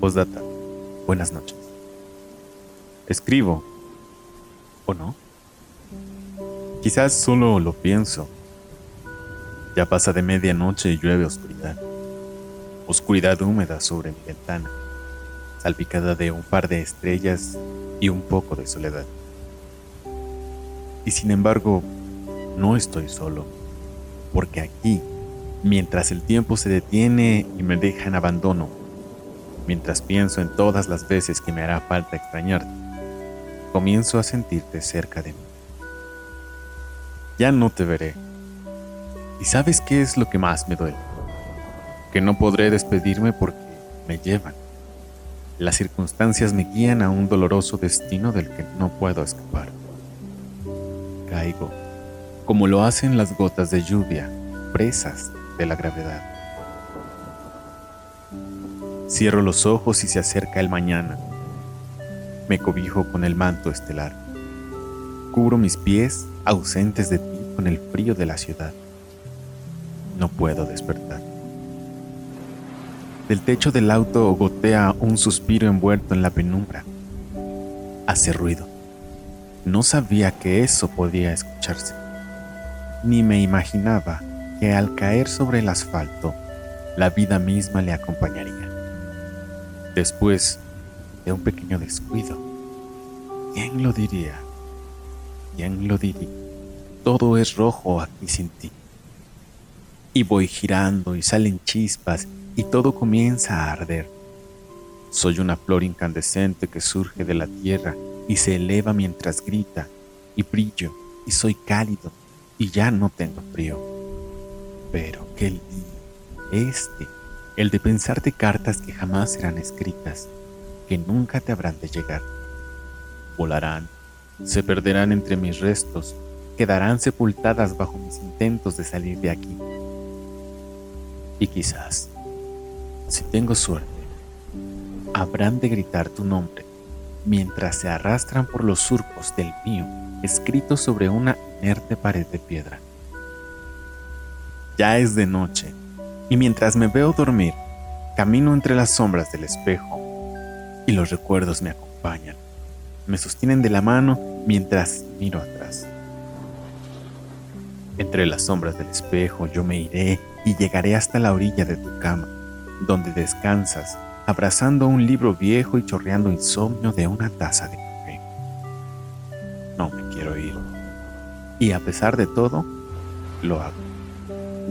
Postdata. Buenas noches. Escribo. ¿O no? Quizás solo lo pienso. Ya pasa de medianoche y llueve oscuridad. Oscuridad húmeda sobre mi ventana, salpicada de un par de estrellas y un poco de soledad. Y sin embargo, no estoy solo, porque aquí, mientras el tiempo se detiene y me deja en abandono, mientras pienso en todas las veces que me hará falta extrañarte, comienzo a sentirte cerca de mí. Ya no te veré. ¿Y sabes qué es lo que más me duele? Que no podré despedirme porque me llevan. Las circunstancias me guían a un doloroso destino del que no puedo escapar. Caigo, como lo hacen las gotas de lluvia, presas de la gravedad. Cierro los ojos y se acerca el mañana. Me cobijo con el manto estelar. Cubro mis pies ausentes de ti con el frío de la ciudad. No puedo despertar. Del techo del auto gotea un suspiro envuelto en la penumbra. Hace ruido. No sabía que eso podía escucharse. Ni me imaginaba que al caer sobre el asfalto, la vida misma le acompañaría. Después de un pequeño descuido, ¿quién lo diría? ¿Quién lo diría? Todo es rojo aquí sin ti. Y voy girando y salen chispas y todo comienza a arder. Soy una flor incandescente que surge de la tierra y se eleva mientras grita y brillo y soy cálido y ya no tengo frío. Pero qué día este, el de pensarte cartas que jamás serán escritas, que nunca te habrán de llegar. Volarán, se perderán entre mis restos, quedarán sepultadas bajo mis intentos de salir de aquí. Y quizás si tengo suerte, habrán de gritar tu nombre mientras se arrastran por los surcos del mío escrito sobre una inerte pared de piedra. Ya es de noche, y mientras me veo dormir, camino entre las sombras del espejo, y los recuerdos me acompañan, me sostienen de la mano mientras miro atrás. Entre las sombras del espejo yo me iré y llegaré hasta la orilla de tu cama donde descansas, abrazando un libro viejo y chorreando insomnio de una taza de café. No me quiero ir. Y a pesar de todo, lo hago.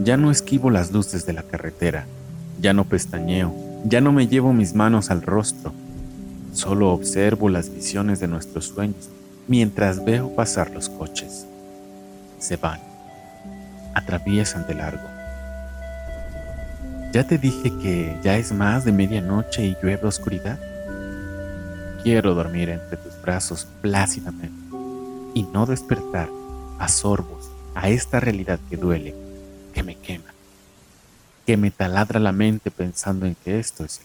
Ya no esquivo las luces de la carretera, ya no pestañeo, ya no me llevo mis manos al rostro, solo observo las visiones de nuestros sueños mientras veo pasar los coches. Se van, atraviesan de largo ¿Ya te dije que ya es más de medianoche y llueve oscuridad? Quiero dormir entre tus brazos plácidamente y no despertar a sorbos a esta realidad que duele, que me quema, que me taladra la mente pensando en que esto es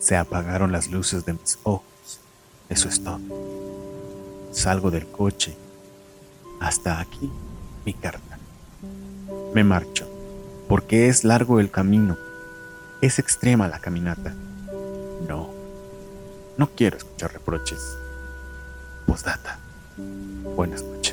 Se apagaron las luces de mis ojos, eso es todo. Salgo del coche. Hasta aquí mi carta. Me marcho, porque es largo el camino, es extrema la caminata. No, no quiero escuchar reproches. Postdata. Buenas noches.